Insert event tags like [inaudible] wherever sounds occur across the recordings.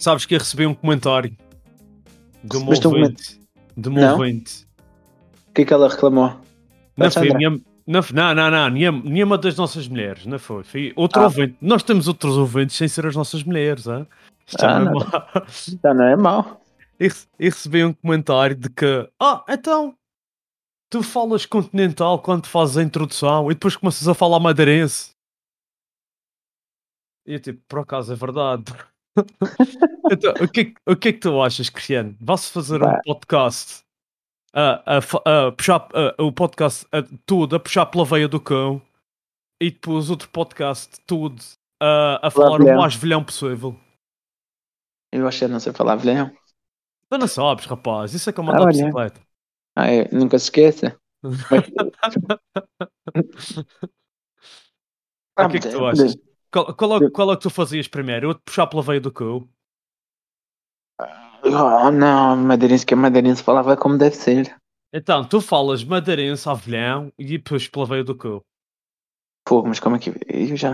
Sabes que eu recebi um comentário de uma um ouvinte. De uma Não? ouvinte. O que é que ela reclamou? Não foi nenhuma, não, não, não, não, nenhuma, nenhuma das nossas mulheres, não foi. Foi outro Ah. ouvinte. Nós temos outros ouvintes sem ser as nossas mulheres, hã? Isto Ah, é não. mau. [laughs] Já não é mau. E e recebi um comentário de que, ah, então, tu falas continental quando fazes a introdução e depois começas a falar madeirense. E eu tipo, por acaso é verdade. [laughs] então, o que, é que- o que é que tu achas, Cristiano? Vai-se fazer um podcast a, a, a puxar a- o podcast a, tudo a puxar pela veia do cão e depois outro podcast tudo a, a falar o velhão. mais velhão possível. Eu achei não sei falar velhão. Tu não sabes, rapaz, isso é como Ah, andar de olha. bicicleta. Ah, é, nunca se esqueça. [laughs] O que é que tu Ah, achas? Qual, qual, é, qual é que tu fazias primeiro? Eu te puxar pela veia do cu? Oh, não, madeirense que é madeirense falava como deve ser. Então, tu falas madeirense, avelhão e depois pela veia do cu. Pô, mas como é que. Eu já.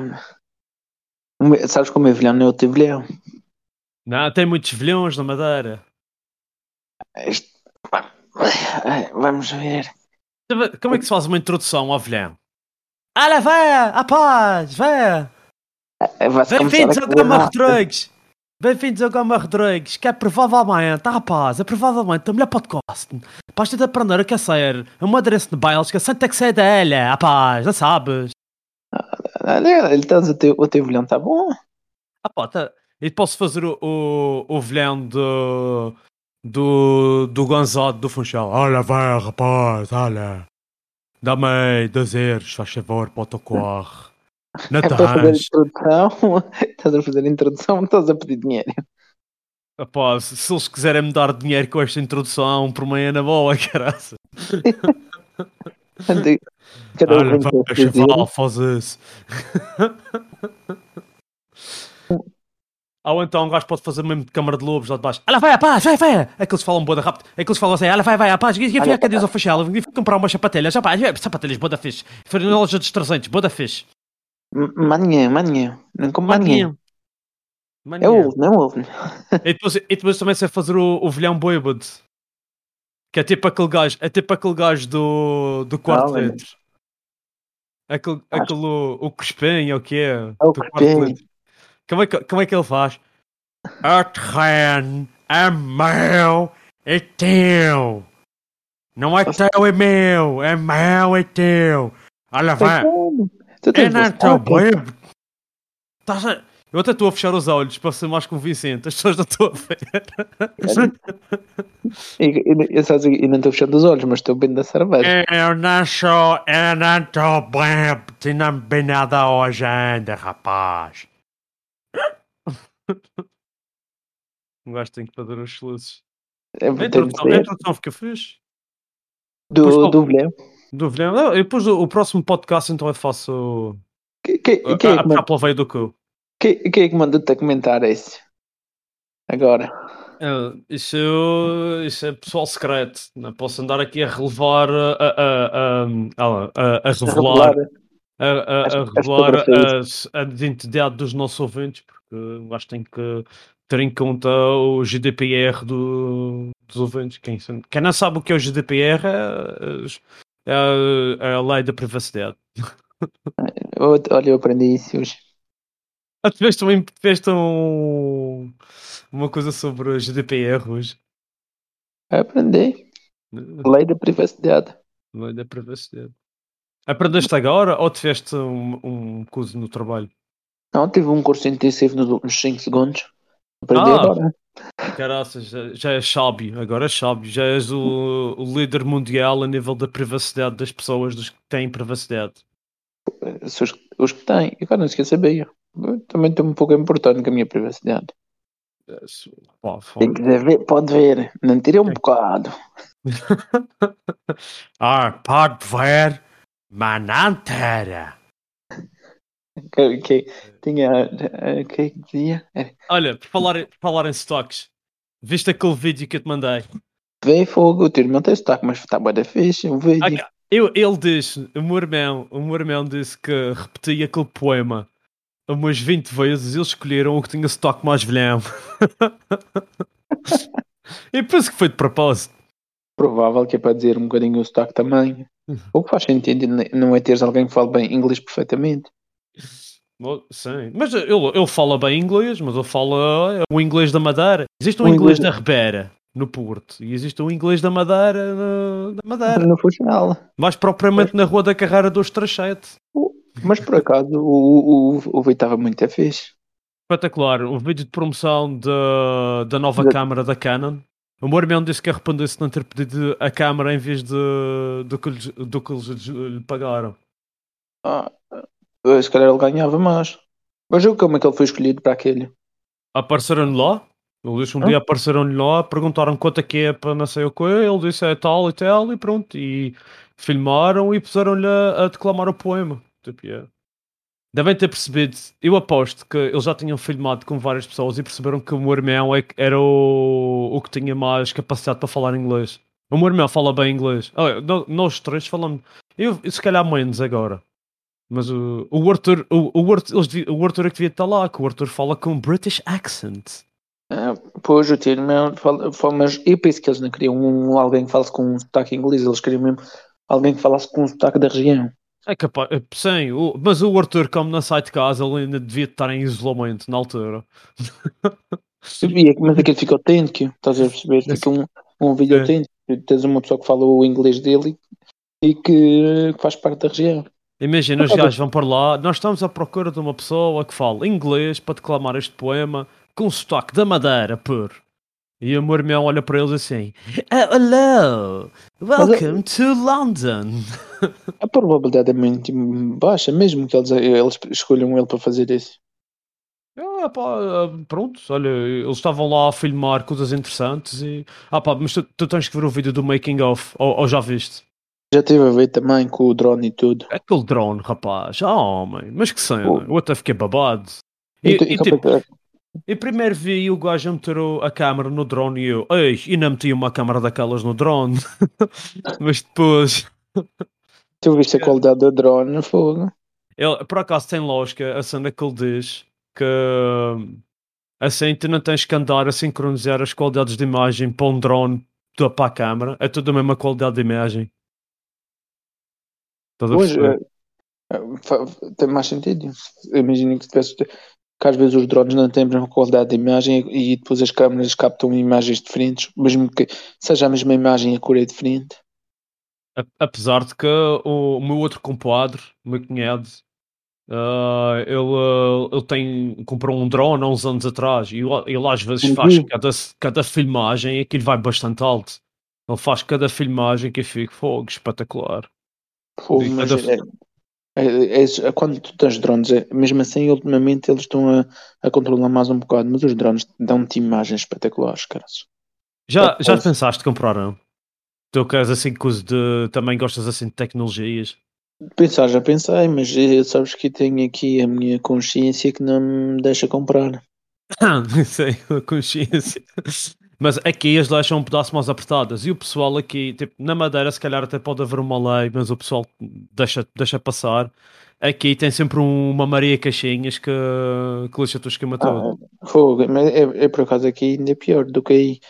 Sabes como é velhão? Não é outro velhão. Não, tem muitos velhões na madeira. Ai, Vamos ver. Como é que se faz uma introdução ao avelhão? Olha, véia, a paz, véia. Bem-vindos a ao Gama. Rodrigues. Bem-vindos ao Gama Rodrigues, que é provavelmente, tá, rapaz, é provavelmente o melhor podcast. Basta de aprender a que é ser um madeirense de bailes que sente que ser dele, rapaz, não sabes? Olha, ele tá, o, teu, o teu velhão está bom. Ah pá, tá. E posso fazer o, o, o velhão do, do, do Gonzado do Funchal. Olha, vai, rapaz, olha. Dá-me aí dois euros, faz favor, para o teu corre. Não É fazer a arranjes. introdução. Estás a fazer [laughs] a introdução, estás a pedir dinheiro. Pá, se, eles quiserem me dar dinheiro com esta introdução, por mim é na boa, [laughs] caraça. Cada Olha, chaval, faz isso. [laughs] Ou então um gajo pode fazer mesmo de câmara de lobos lá de baixo. Olha, vai, rapaz, vai, vai. É que eles falam boa rápido. É que eles falam assim, olha, vai, vai, rapaz. E Olha, fica que diz ao fachel. E fui comprar umas sapatilhas. Rapaz, é, sapatilhas, boa da fixe. Foi na loja dos 300, boa da fixe. M- Manhã, manhã. Não como. Manhã. É ovo, não é ovo. E depois, e depois também sei fazer o, o velhão boibado. Que é tipo aquele gajo, é tipo aquele gajo do, do quarto litro. Aquele, Acho- aquele o, o é o que é? É o do quarto Crespim. litro. Como é, que, como é que ele faz? O terreno é meu e teu. Não é teu e meu, é meu e teu. Olha, vai. Tu Eu tens não estou fraca. bêbado. Estás a- Eu até estou a fechar os olhos para ser mais convincente. As pessoas não estão a ver. Eu, sabes, eu não estou fechando os olhos, mas estou bem da cerveja. Eu não sou, eu não estou. E não bebi nada hoje ainda, rapaz. Um gajo tem que fazer os soluços. É, A introdução, a introdução fica fixe. Do, do velhão. Do vilhão. Não, e depois o, o próximo podcast então eu faço Que- que- a, Quem é a, que veia do cu. que- quem é que mandou-te a comentar esse? Agora. É, isso, isso é pessoal secreto. Não posso andar aqui a relevar a, a, a, a, a, a revelar, a, a, revelar as- a identidade dos nossos ouvintes, porque eu acho que tem que ter em conta o GDPR do, dos ouvintes. Quem, quem não sabe o que é o GDPR é, a, é a lei da privacidade. [laughs] Olha, eu aprendi isso hoje. Ah, tu fez também fez um, uma coisa sobre o GDPR hoje. Aprendi. Lei da privacidade. Lei da privacidade. Aprendeste agora ou tiveste um, um curso no trabalho? Não, tive um curso intensivo nos últimos 5 segundos. Aprendi Ah. agora. Caraças, já, já és sábio, agora és sábio, já és o, o líder mundial a nível da privacidade das pessoas dos que têm privacidade. São os, os que têm. E cara, não sequer sabia. Eu também estou um pouco importante com a minha privacidade. Pá, que ver, pode ver. Não tirei um bocado. [laughs] ah, pode ver, mas não. Que, que, tinha. eh, que é que dizia? É, Olha, por falar, por falar em stocks, viste aquele vídeo que eu te mandei? Veio fogo, o tiro tem sotaque, mas está bem da fixe. O vídeo. Ah, eu, ele diz, o meu irmão, o meu irmão disse que repetia aquele poema umas 20 vezes e eles escolheram o que tinha stock mais velhão. [laughs] e penso que foi de propósito. Provável que é para dizer um bocadinho o sotaque também. O que faz sentido não é teres alguém que fale bem inglês perfeitamente. Sim, mas ele, ele fala bem inglês, mas ele fala o inglês da Madeira. Existe um O inglês, inglês- da Ribeira, no Porto, e existe um inglês da Madeira, na, da Madeira. No funcional. Mais propriamente na Rua da Carreira 237. Mas por acaso o, o, o vídeo estava muito a fixe. Espetacular. O vídeo de promoção da, da nova Da- câmara da Canon. O irmão disse que arrependeu-se de não ter pedido a câmara em vez de, do, que lhes, do que eles lhe pagaram. Ah, eh, se calhar ele ganhava mais. Mas eu como é que ele foi escolhido para aquele? Apareceram-lhe lá. Ele disse um Hã? dia apareceram-lhe lá, perguntaram quanto é que é para não sei o que. Ele disse é tal e tal e pronto. E filmaram e puseram-lhe a, a declamar o poema. Tipo, yeah. Devem ter percebido, eu aposto que eles já tinham filmado com várias pessoas e perceberam que o meu irmão é era o, o que tinha mais capacidade para falar inglês. O meu irmão fala bem inglês. Ah, nós três falamos. Eu, se calhar menos agora. Mas o, o Arthur, o, o, Arthur, eles o Arthur é que devia estar lá, que o Arthur fala com British accent. Ah, pois o fala- mas eu penso que eles não queriam um, alguém que falasse com um sotaque inglês, eles queriam mesmo alguém que falasse com um sotaque da região. É capaz, é, sim, o- mas o Arthur, como não sai de casa, ele ainda devia estar em isolamento na altura. [laughs] É que- Mas aquilo fica autêntico, estás a perceber? Fica um, um vídeo É. autêntico. Tens uma pessoa que fala o inglês dele e que faz parte da região. Imagina, os gajos vão para lá, nós estamos à procura de uma pessoa que fala inglês para declamar este poema com sotaque da Madeira, por. E o meu irmão olha para eles assim: "Ah, Hello, welcome to London. [laughs] A probabilidade é muito baixa, mesmo que eles, eles escolham ele para fazer isso. Ah, pá, ah, pronto, olha, eles estavam lá a filmar coisas interessantes e. Ah, pá, mas tu, tu tens que ver o vídeo do making of, ou, ou já viste? Já tive a ver também com o drone e tudo. Aquele drone, rapaz, ah, homem, mas que cena, Oh. eu até fiquei babado. E, E, e, e tipo, eu primeiro vi o gajo meter a câmera no drone e eu, ei, e não meti uma câmera daquelas no drone. [laughs] mas depois, [laughs] tu viste a qualidade do drone, fogo. ele, por acaso tem lógica a cena que ele diz que assim tu não tens que andar a sincronizar as qualidades de imagem para um drone para a câmera, é tudo a mesma qualidade de imagem. Estás a perceber? é, é, fa- tem mais sentido. Imagina que, se tivesse, que às vezes os drones não têm a mesma qualidade de imagem e, depois as câmeras captam imagens diferentes, mesmo que seja a mesma imagem a cor é diferente. Apesar de que o, meu outro compadre, o meu cunhado, ah, ele, ele tem, comprou um drone há uns anos atrás e ele, às vezes faz Uhum. cada, cada filmagem e aquilo vai bastante alto. Ele faz cada filmagem que fica fogo, espetacular. E mas é, é- é- é quando tu tens drones, é- mesmo assim, ultimamente eles estão a, a controlar mais um bocado, mas os drones dão-te imagens espetaculares, caras. Já, É, já pensaste comprar um? Tu queres assim coisa de. Também gostas assim de tecnologias? Pensar, já pensei, mas eh, sabes que tenho aqui a minha consciência que não me deixa comprar. [laughs] Sei, a consciência. Mas aqui as leis são um pedaço mais apertadas e o pessoal aqui, tipo, na Madeira, se calhar até pode haver uma lei, mas o pessoal deixa, deixa passar. Aqui tem sempre um- uma Maria Caixinhas que, que lixa o esquema todo. Ah, fogo, mas é, é por acaso aqui ainda pior do que aí.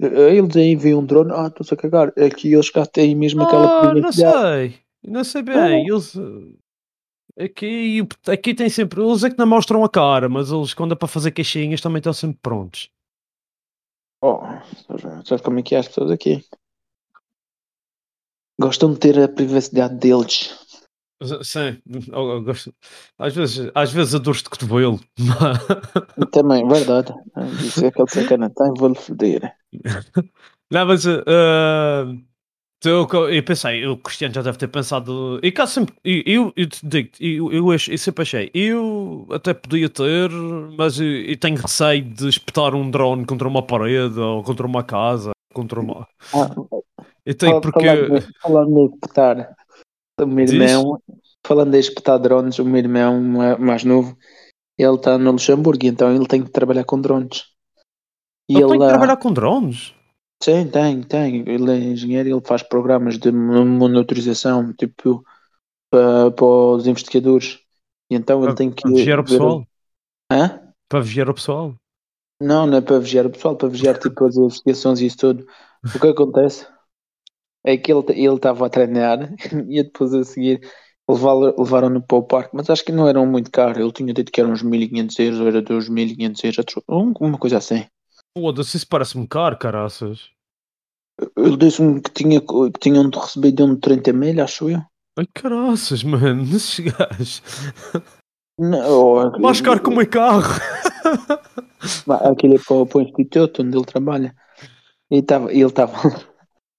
Eles aí veem um drone, ah, estou-se a cagar. Aqui eles cá têm mesmo aquela Ah, não sei, não sei bem. Eles, eh, aqui, aqui tem sempre, eles é que não mostram a cara, mas eles, quando é para fazer caixinhas, também estão sempre prontos. Oh, sabes como é que é as pessoas aqui? Gostam de ter a privacidade deles. Sim, gosto. Às vezes, às vezes a dor de cotovelo. Também, verdade. Isso é aquele sacana tem, vou-lhe foder. [laughs] Não, mas uh, Então, eu, eu pensei, o Cristiano já deve ter pensado. E cá sempre. Eu, eu, te digo, eu, eu, eu sempre achei. Eu até podia ter, mas eu, eu tenho receio de espetar um drone contra uma parede ou contra uma casa. Contra uma. Ah, Eu tenho porque. falando, falando de espetar, o meu irmão, falando de espetar drones, o meu irmão ma- mais novo, ele está no Luxemburgo, então ele tem que trabalhar com drones. E Eu tenho que lá- trabalhar com drones. Sim, tem, tem. Ele é engenheiro e ele faz programas de mo- monitorização, tipo, para, para os investigadores. E então ele Para, tem que. para vigiar o pessoal. Hã? Para vigiar o pessoal. Não, não é para vigiar o pessoal, para vigiar tipo as investigações e isso tudo. O que acontece é que ele ele estava a treinar [laughs] e depois a seguir levaram- levaram-no para o parque, mas acho que não eram muito caro. Ele tinha dito que eram uns 1500 euros, ou era dos 1500 euros, um- uma coisa assim. Foda-se, isso parece-me caro, caraças. Ele disse-me que, tinha, que tinham recebido um de 30 mil, acho eu. Ai, caraças, mano. [laughs] Esses gajos. Não, Mais caro que o meu carro. [laughs] Aquele é para, o- para o instituto onde ele trabalha. E tava, ele estava.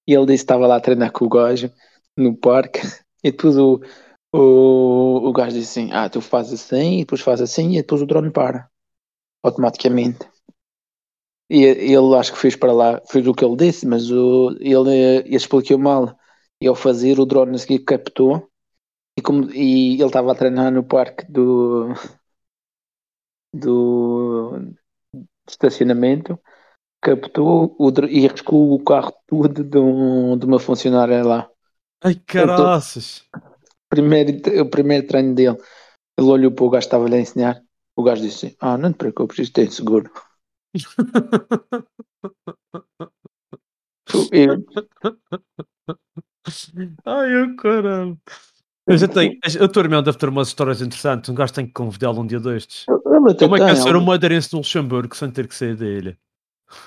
E ele disse que estava lá a treinar com o gajo no parque. E depois o, o, o gajo disse assim: Ah, tu fazes assim, e depois fazes assim, e depois o drone para. Automaticamente. E ele acho que fez para lá, fez o que ele disse, mas o, ele, ele explicou mal. E ao fazer, o drone a seguir captou. E, como, e ele estava a treinar no parque do. do estacionamento, captou o, e arriscou o carro todo de, um- de uma funcionária lá. Ai, caraças. Primeiro, o primeiro treino dele, ele olhou para o gajo que estava-lhe a ensinar. O gajo disse: Ah, não te preocupes, isto tem seguro. Eu, [laughs] Ai, eu caralho. Eu já tenho. A tua irmã deve ter umas histórias interessantes. Um gajo tem que convidá-lo um dia destes. Como é que é ser um madeirense no Luxemburgo sem ter que sair da ilha?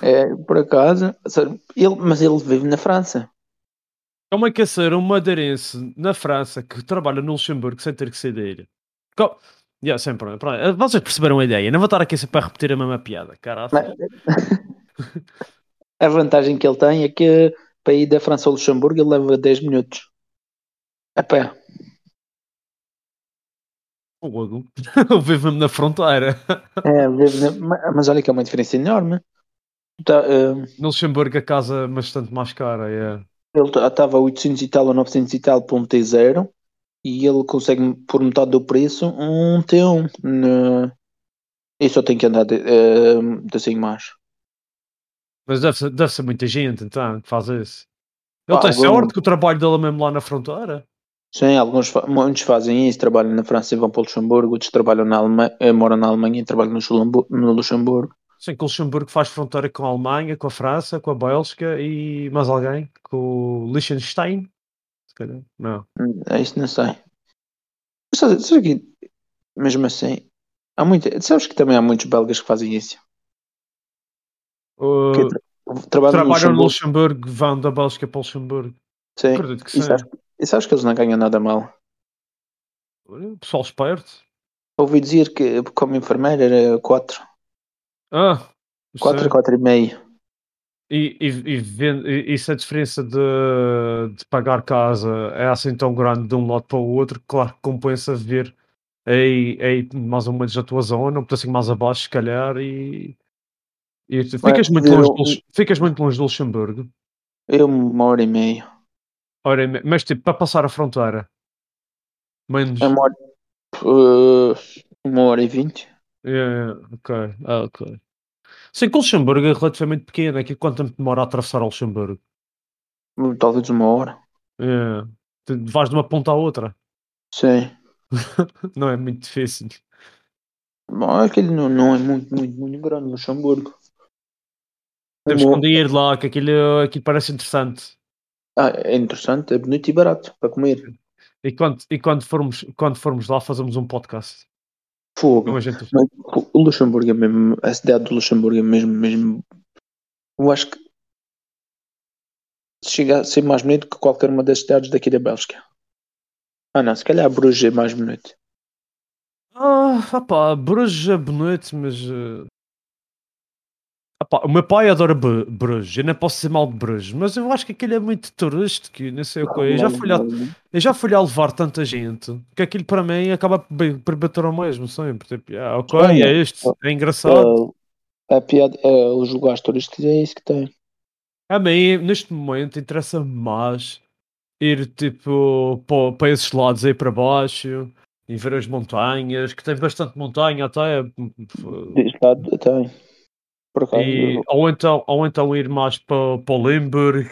é, por acaso, ele, mas ele vive na França. Como é que é ser um madeirense na França que trabalha no Luxemburgo sem ter que sair da ilha? Yeah, sempre. pronto. Eh, Vocês perceberam a ideia. Não vou estar aqui sempre a repetir a mesma piada. Caralho. [laughs] A vantagem que ele tem é que para ir da França ao Luxemburgo ele leva 10 minutos. A pé. Fogo. [laughs] Eu vivo mesmo na fronteira. É, vive na- ma- mas olha que é uma diferença enorme. Tá, eh, No Luxemburgo a casa é bastante mais cara. é. ele estava a 800 e tal ou 900 e tal para um T0 e ele consegue por metade do preço um T1. Na... E só tem que andar de, eh, de assim mais. Mas deve ser, deve ser muita gente então que faz isso. Ele Ah, tem algum- sorte que o trabalho dele é mesmo lá na fronteira. Sim, alguns muitos fazem isso, trabalham na França e vão para o Luxemburgo, outros trabalham na Alemanha, eh, moram na Alemanha e trabalham no Luxemburgo. Sim, que o Luxemburgo faz fronteira com a Alemanha, com a França, com a Bélgica e mais alguém? Com o Liechtenstein? Calhar. Não. É isso, não sei. Mas sabe, sabe que, mesmo assim, há muito, sabes que também há muitos belgas que fazem isso. Uh, Que tra- trabalham no trabalham no Luxemburgo. Luxemburgo, vão da Bélgica para o Luxemburgo. Sim. Acredito que E sabes, e sabes que eles não ganham nada mal. Pessoal esperto. Ouvi dizer que como enfermeira era 4, Ah, 4, sim. 4 e meio. E, e, e, e, e se a diferença de, de pagar casa é assim tão grande de um lado para o outro, claro que compensa ver aí, aí mais ou menos a tua zona, um pedacinho mais abaixo, se calhar, e, e tu ficas, muito longe eu- do, Lux- ficas muito longe do Luxemburgo. Eu uma hora e meia. Ora, é mas tipo, para passar a fronteira, menos. É Uma hora, eh, uma hora e vinte. Yeah, ok, ah, ok. Sim, que o Luxemburgo é relativamente pequeno, aqui quanto tempo demora a atravessar o Luxemburgo? Talvez uma hora. Tu vais de uma ponta à outra, Sim. [laughs] não é muito difícil. Bom, aquele não, não é muito, muito, muito grande, Luxemburgo. Temos que um dia ir lá, que aquilo, aquilo parece interessante. Ah, é interessante, é bonito e barato para comer. E quando, e quando, formos, quando formos lá, fazemos um podcast. Fogo. A gente... Mas o Luxemburgo é mesmo, a cidade do Luxemburgo é mesmo, mesmo. Eu acho que chega a ser mais bonito que qualquer uma das cidades daqui da Bélgica. Ah não, se calhar Bruges é mais bonito. Ah, opá, Bruges é bonito, mas. eh, Epá, o meu pai adora Bru- Bruges, eu não posso dizer mal de Bruges, mas eu acho que aquilo é muito turístico, não sei o que. Eu já fui lá, eu já fui lá levar tanta gente que aquilo para mim acaba por bater ao mesmo sempre. Tipo, ah, ok, Olha, é isto, é engraçado. Ah, a piada, ah, os lugares turísticos é isso que tem. A mim, neste momento, interessa-me mais ir tipo para, esses lados aí para baixo e ver as montanhas, que tem bastante montanha até. Tem. Acaso. E, ou, então, ou então ir mais para, para o Limburg,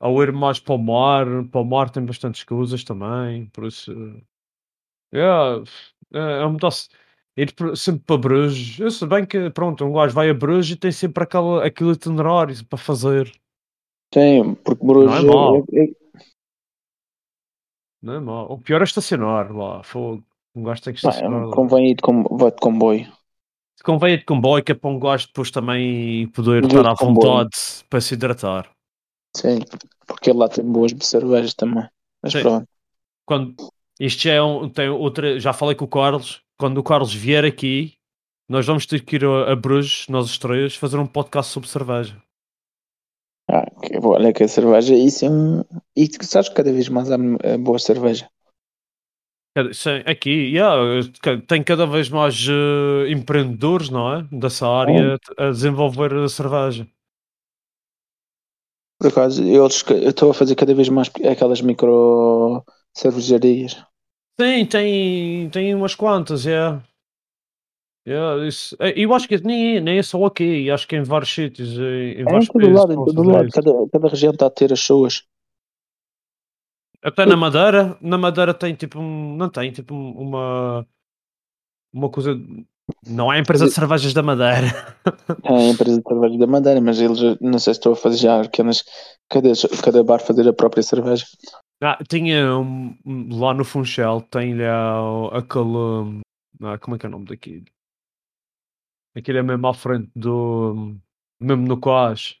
ou ir mais para o mar. Para o mar tem bastantes coisas também, por isso. Yeah, é, é uma mudança. Ir sempre para Bruges. Eu sei bem que, pronto, um gajo vai a Bruges e tem sempre aquela, aquele itinerário para fazer. Tem, porque Bruges Não é mau. é- é- Não é mau. O pior é estacionar lá. Fogo. Um gajo tem que Não, estacionar convém ir de comboio. Convém de comboio, que é para um gajo depois também poder estar à comboio. vontade para se hidratar. Sim, porque lá tem boas cervejas também. Mas Sim. pronto. Quando, isto já é um, tem outra. Já falei com o Carlos. Quando o Carlos vier aqui, nós vamos ter que ir a, a Bruges, nós os três, fazer um podcast sobre cerveja. Ah, que, olha que a cerveja, isso é um. E tu sabes que cada vez mais há eh, boa cerveja. Sim, aqui, yeah, tem cada vez mais eh, empreendedores, não é? Dessa área a desenvolver a cerveja. Por acaso, eu estou a fazer cada vez mais aquelas micro cervejarias. Sim, tem, tem umas quantas, é. Yeah, isso, eh, eu acho que nem, nem é só aqui, acho que em vários sítios. Em, em É vários países lado, lado. Cada, cada região está a ter as suas. Até na Madeira, na Madeira tem tipo um, não tem tipo um- uma uma coisa, não é a empresa de cervejas da Madeira. [laughs] É a empresa de cerveja da Madeira, mas eles não sei se estou a fazer já aquelas. Cada, cada bar fazer a própria cerveja. Ah, tinha um- lá no Funchal, tem lá aquele, ah, como é que é o nome daquilo? Aquilo é mesmo à frente do, mesmo no Coas.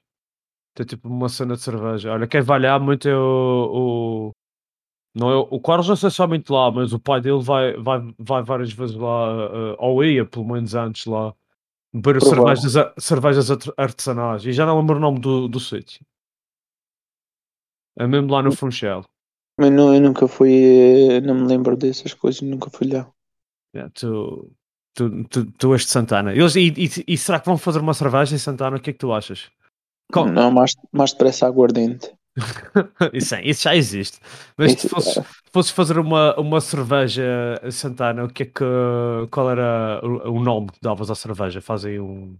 Tem tipo uma cena de cerveja. Olha, quem vai lá muito é o não é, o Carlos não sei somente lá, mas o pai dele vai, vai, vai várias vezes lá, eh, ou ia pelo menos antes lá, beber cervejas, cervejas art- artesanais. E já não lembro o nome do, do sítio. É mesmo lá no Funchal. Mas não, eu nunca fui. eh, Não me lembro dessas coisas, nunca fui lá. É, tu, tu, tu, tu és de Santana. Eles, e, e, e será que vão fazer uma cerveja em Santana? O que é que tu achas? Com- Não, mais, mais depressa aguardente. [laughs] isso, é- isso já existe. Mas se fosses, fosses fazer uma, uma cerveja Santana, o que é que, qual era o, o nome que davas à cerveja? Fazem um,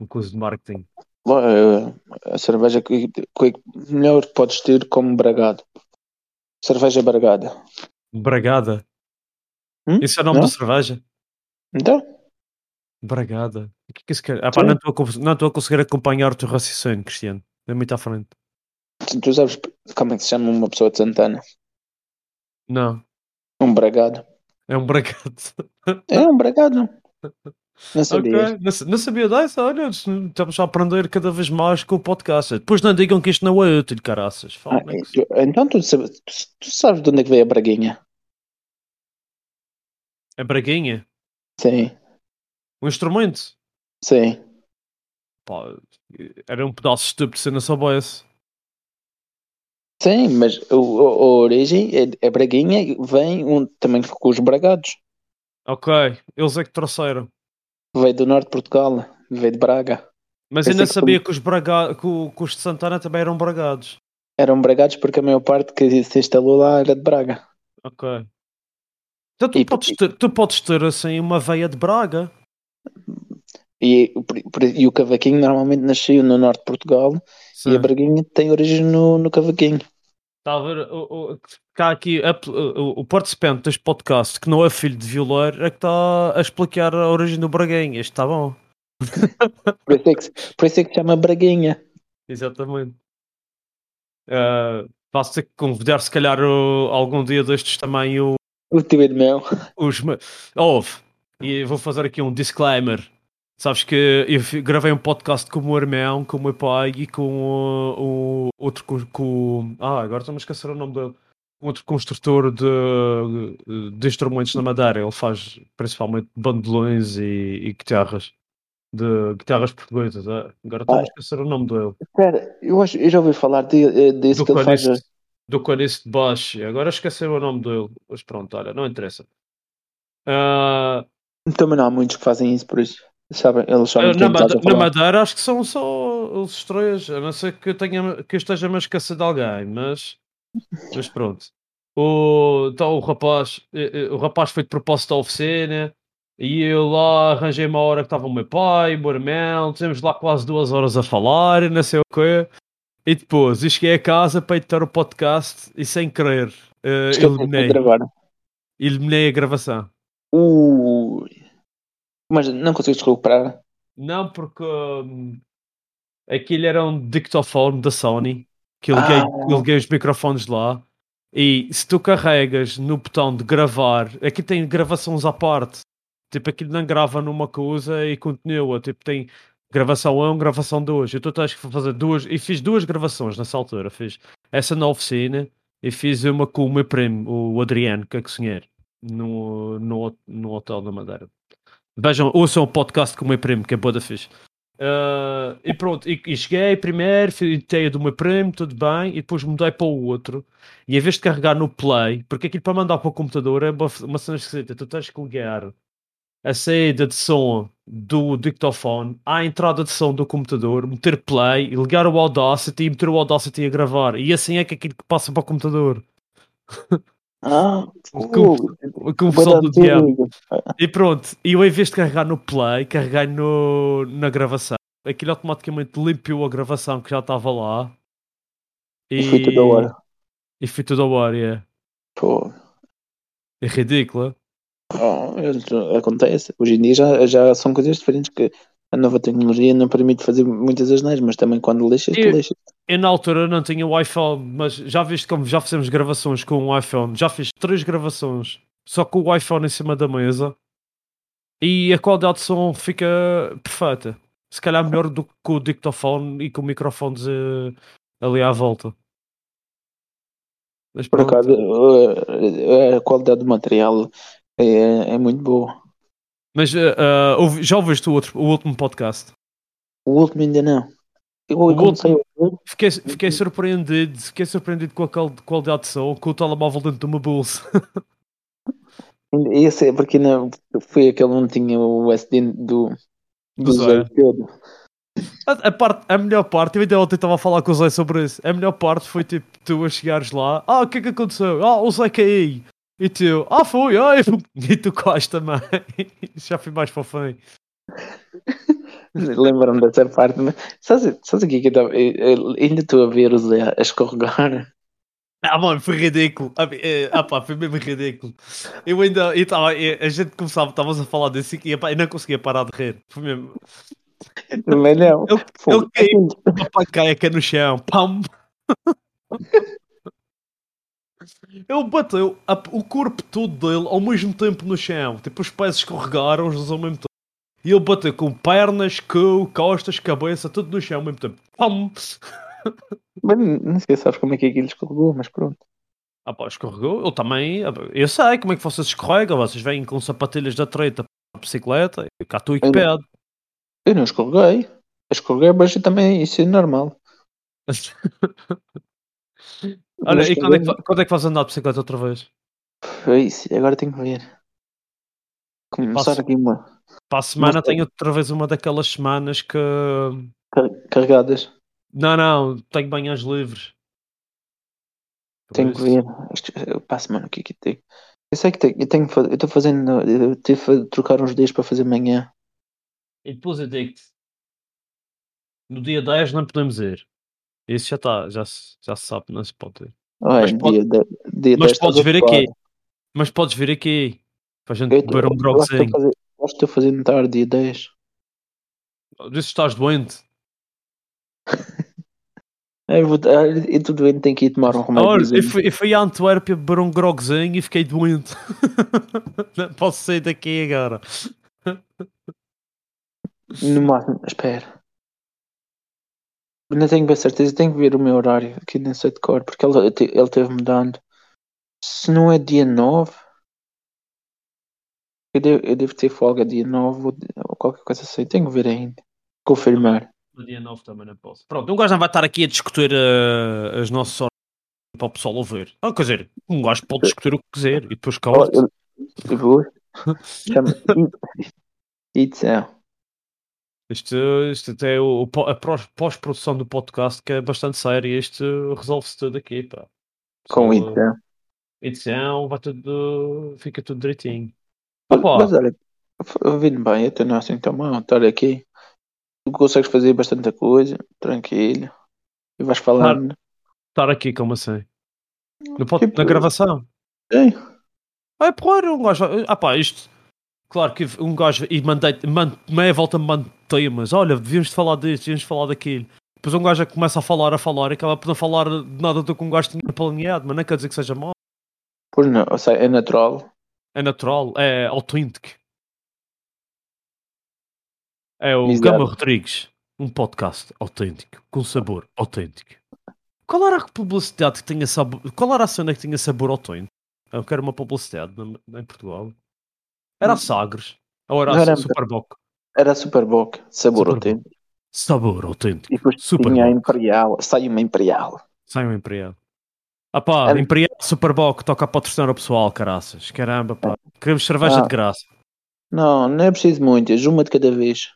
um curso de marketing. Bom, A cerveja que, que melhor podes ter como bragado. Cerveja bragada. Bragada. Hum? Isso é o nome Não? da cerveja? Então, Bragada. O que é que isso quer? Ah, pá, não estou a não estou a conseguir acompanhar o teu raciocínio, Cristiano. É muito à frente. Tu, tu sabes como é que se chama uma pessoa de Santana? Não. Um bragado. É um bragado. É um bragado. Não sabias? Ok, não, não sabia dessa, olha, estamos a aprender cada vez mais com o podcast. Depois não digam que isto não é útil, caraças. Ah, tu- então tu sabes, tu, sabes de onde é que veio a braguinha? é braguinha? Sim, Um instrumento? sim. Pá, era um pedaço estúpido se eu não soubesse. Sim, mas o, o- a origem é, é braguinha e vem um, também com os bragados. Ok, eles é que trouxeram. Veio do norte de Portugal, veio de Braga. Mas Pensei ainda que sabia que os, braga... que, que os de Santana também eram bragados. Eram bragados porque a maior parte que se instalou lá era de Braga. Ok. Então tu, E- podes ter, tu podes ter assim uma veia de Braga. E, e o cavaquinho normalmente nasceu no norte de Portugal e a Sim. braguinha tem origem no, no cavaquinho. Está a ver? O, o, cá aqui o, o participante deste podcast que não é filho de violeiro é que está a explicar a origem do Braguinha. Isto está bom. [laughs] Por isso é que, se- por isso é que chama braguinha. Exatamente. Uh, Posso ter que convidar, se calhar, o- algum dia destes também o, O de mel. os. Ouve, e vou fazer aqui um disclaimer. Sabes que eu gravei um podcast com o meu irmão, com o meu pai e com o, o outro. Com, com- ah, agora estou-me a esquecer o nome dele. Um outro construtor de, de instrumentos na Madeira. Ele faz principalmente bandolões e, e guitarras. de guitarras portuguesas. é. Agora estou a Ah. esquecer o nome dele. Espera, eu, acho, eu já ouvi falar de, eh, desse Do que ele faz. Do Clarice de Baixo. Agora esqueci o nome dele. Mas pronto, olha, não interessa. Ah, Também não há muitos que fazem isso, por isso. Sabem, eles sabem na, quem estás Made- a na. Madeira acho que são só os três. A não ser que eu, tenha, que esteja me esquecer de alguém, mas, mas pronto. O, então o rapaz, eh, eh, o rapaz foi de propósito à oficina e eu lá arranjei uma hora que estava o meu pai, o meu irmão, tivemos lá quase duas horas a falar e não sei o quê. E depois eu cheguei a casa para editar o podcast e sem querer de eliminei, eliminei a gravação. Ui. Mas não conseguiste recuperar? Não, porque hum, aquilo era um dictafone da Sony que eu liguei, Ah. eu liguei os microfones lá. E se tu carregas no botão de gravar, aqui tem gravações à parte. Tipo, aquilo não grava numa coisa e continua. Tipo, tem gravação 1, gravação 2. Eu estou a fazer duas. E fiz duas gravações nessa altura. Fiz essa na oficina e fiz uma com o meu primo, o Adriano, que é cozinheiro, no, no, no Hotel da Madeira. Vejam, ouçam o podcast com o meu primo, que é boa da fixe. Ah, e pronto, e, e cheguei primeiro, ideia do meu primo, tudo bem, e depois mudei para o outro. E em vez de carregar no play, porque aquilo para mandar para o computador é uma, uma cena esquisita, tu tens que ligar a saída de som do dictafone à entrada de som do computador, meter play, ligar o Audacity e meter o Audacity a gravar. E assim é que aquilo que passa para o computador. [laughs] Ah, O. Com o pessoal do diabo. E pronto, e eu em vez de carregar no play, carreguei no, na gravação. Aquilo automaticamente limpiou a gravação que já estava lá. E foi toda a hora. E foi toda a hora, é. Pô. É ridículo. Oh, acontece. Hoje em dia já, já são coisas diferentes que a nova tecnologia não permite fazer muitas asneiras, mas também quando lixas, tu E- lixas. Eu na altura não tinha o iPhone, mas já viste como já fizemos gravações com o iPhone. Já fiz três gravações só com o iPhone em cima da mesa. E a qualidade de som fica perfeita. Se calhar melhor do que com o dictafone e com microfones eh, ali à volta. Mas Por acaso, uh, a qualidade do material é, é muito boa. Mas eh, eh, ouvi- já ouviste o, outro, o último podcast? O último ainda não. Eu. Fiquei, fiquei surpreendido, fiquei surpreendido com a qual- qualidade de som, com o telemóvel dentro do meu bolso. Esse é porque não, foi aquele onde tinha o SD do, do Zé. A, a parte, a melhor parte, eu ainda ontem estava a falar com o Zé sobre isso. A melhor parte foi tipo tu a chegares lá, ah, o que é que aconteceu? Ah, o Zé caiu. E tu, ah, foi, ah, [laughs] e tu quase também. [laughs] Já fui mais para o fim. [laughs] Lembro-me dessa parte, mas sabes, sabes o que que eu tava- eu- eu ainda estou a ver o Zé a escorregar. Ah, mano, foi ridículo. Ah, eh, ah pá, foi mesmo ridículo. Eu ainda, eu tava, eh, a gente começava, estávamos a falar disso e pá, eu não conseguia parar de rir. Foi mesmo. Também não. Fogo. ele caiu, uma panqueca no chão, pam. Ele bateu a- o corpo todo dele ao mesmo tempo no chão. Tipo, os pés escorregaram os dois ao mesmo tempo. E ele bateu com pernas, cu, costas, cabeça, tudo no chão ao mesmo tempo. Pam. [laughs] Mas não sei se sabes como é que aquilo escorregou, mas pronto. Ah pá, escorregou. Eu também, eu sei como é que vocês escorregam. Vocês vêm com sapatilhas da treta para a bicicleta e cá tu e que Eu-. Eu não escorreguei. Escorreguei, mas eu também isso é normal. [laughs] Olha, Mas e quando é, que, quando é que vais andar de bicicleta outra vez? Foi isso, agora tenho que ver. Começar Passo- aqui uma. Para a semana sei. tenho outra vez uma daquelas semanas que. car- Carregadas. Não, não, tenho manhãs livres. Por Tenho que ver. Que- Eu passo, mano, o que é que tenho? Eu sei que tenho, eu tenho que eu estou fazendo. Eu tive de trocar uns dias para fazer amanhã. E depois eu digo-te. No dia 10 não podemos ir. Isso já está, já, se- já se sabe, não se pode ir. Mas pode- dia, dia Mas 10 podes vir aqui. Mas podes vir aqui. Para a gente beber um eu que a grogzinho. fazer- que tarde, dia 10. Diz que estás doente. [laughs] Eu vou, eu estou doente, tenho que ir tomar um remédio. Olha, eu fui, eu fui a Antuérpia beber um grogzinho e fiquei doente. não [laughs] posso sair daqui agora. No máximo, espera. Não tenho bem certeza, tenho que ver o meu horário aqui nem sei de cor, porque ele, ele teve mudando. Se não é dia 9, Eu devo, eu devo ter folga dia 9 ou, ou qualquer coisa assim. Tenho que ver ainda. Confirmar. No dia 9 também não posso. Pronto, um gajo não vai estar aqui a discutir uh, as nossas horas para o pessoal ouvir. Ah, quer dizer, um gajo pode discutir o que quiser e depois cala eu, eu vou. Chama. Itzel. Isto, isto até é o, a prós- pós-produção do podcast que é bastante séria. Isto resolve-se tudo aqui, pá. Com Só Itzel. Edição, vai tudo. Fica tudo direitinho. Mas, mas olha, ouvindo bem, até não é assim tão mal estar aqui. Tu consegues fazer bastante coisa, tranquilo. E vais falando. Estar aqui, como assim? No pod- Tipo, na gravação? Sim. Ah, é porra, um gajo. Ah, pá, isto. Claro que um gajo. E mandei. Man, meia volta me mando temas. Olha, devíamos de falar disto, devíamos de falar daquilo. Depois um gajo começa a falar, a falar e acaba por não falar de nada do que um gajo tinha planeado, mas não quer dizer que seja mau. Pois não, ou seja, é natural. É natural, é autêntico. É o Exato. Gama Rodrigues, um podcast autêntico, com sabor autêntico. Qual era a publicidade que tinha sabor? Qual era a cena que tinha sabor autêntico? Eu quero uma publicidade em Portugal. Era a Sagres. Ou era a era- Superboc? Era Superboc, sabor Superboc. autêntico. Sabor autêntico. E depois Superboc. tinha a Imperial, sai uma Imperial. Sai um Imperial. Ah pá, Era- Imperial Superboc toca a patrocinar o pessoal, caraças. Caramba, pá. Queremos cerveja Ah. de graça. Não, não é preciso muitas, uma de cada vez.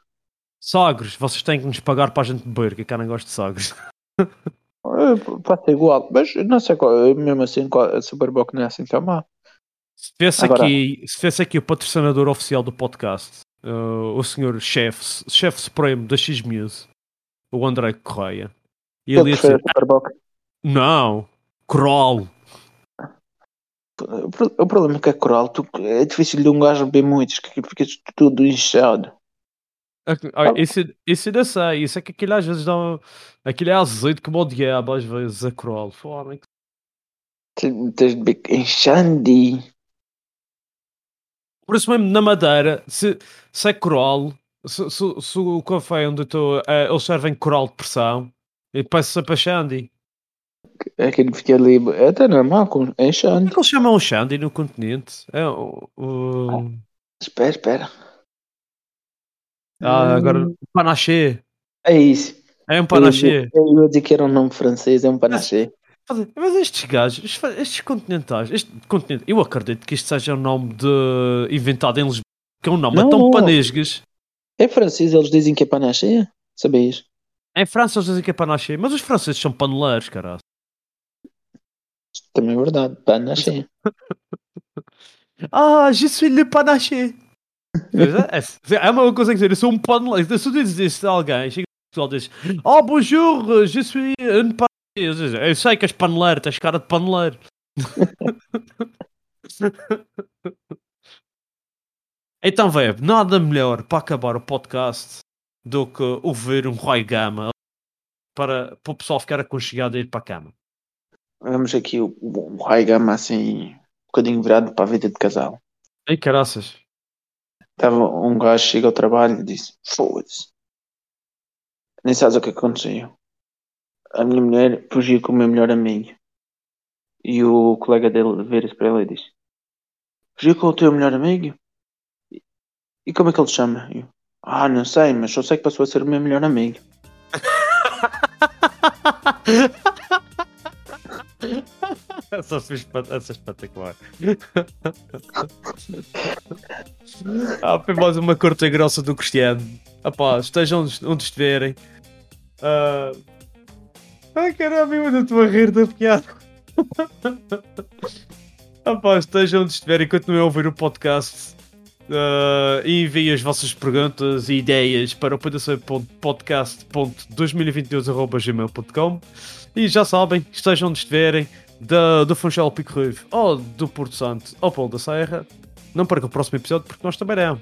Sagres, vocês têm que nos pagar para a gente beber, que cá não gosto de Sagres. Eh, Pode ser igual, mas não sei qual, mesmo assim, qual, a Superboc não é assim tão má. Se tivesse Agora- aqui, se tivesse aqui o patrocinador oficial do podcast, uh, o senhor chefe, chefe supremo da X-Muse, o André Correia, e ele ia dizer, Superboc. não, Kroll. O pro- o problema é que a coral tu, é difícil de um gajo beber muitos, que fica tudo inchado. Eu não sei, isso é que aquilo às vezes dá aquilo é azeite o diabo às vezes, a Kroll. Fora, Tens de beber inchando. Por isso mesmo, na Madeira, se, se é coral, se, se, se o café onde estou, eh, eles servem coral de pressão, e peço sempre a Shandy. Aquilo fica ali, é até normal, com Como é que eles chamam o Shandy no continente? É o... o- Espera, espera. Ah, Hum, agora, panaché. É isso. É um Eu panaché. dizer- eu ia dizer que era um nome francês, é um panaché. Mas estes gajos, estes, continentais, este continente, eu acredito que isto seja um nome de, inventado em Lisboa, que é um nome Não, tão panesgas. É francês, eles dizem que é panaché? Sabias? Em França eles dizem que é panaché, mas os franceses são paneleiros, caralho. Também é verdade, panaché. [laughs] Ah, je suis le panaché. é, é uma coisa que dizer, eu sou um paneleiro. Se tu dizes a alguém, chega o pessoal diz: Oh, bonjour, je suis un diz, Eu sei que és paneleiro, tens cara de paneleiro. [laughs] então, velho, nada melhor para acabar o podcast do que ouvir um Roy Gama para, para o pessoal ficar aconchegado e ir para a cama. Vamos aqui o, o High Gama assim, um bocadinho virado para a vida de casal. Ei, caraças. Estava um gajo, chega ao trabalho e disse: Foda-se. Nem sabes o que aconteceu. A minha mulher fugiu com o meu melhor amigo. E o colega dele vira-se para ele e diz: Fugiu com o teu melhor amigo? E- E como é que ele chama? Eu, ah, não sei, mas só sei que passou a ser o meu melhor amigo. [laughs] [laughs] Espa- essa é espetacular. [laughs] ah, foi mais uma corte grossa do Cristiano. Pá, estejam onde, onde estiverem. Ah... Ai caramba, eu estou a rir da piada. [laughs] pá, estejam onde estiverem, continuem a ouvir o podcast. Ah, e enviem as vossas perguntas e ideias para o podcast.2022.gmail.com e já sabem, estejam onde estiverem, da, do Funchal Pico Ruivo ou do Porto Santo ao Pão da Serra, não perca o próximo episódio porque nós também não.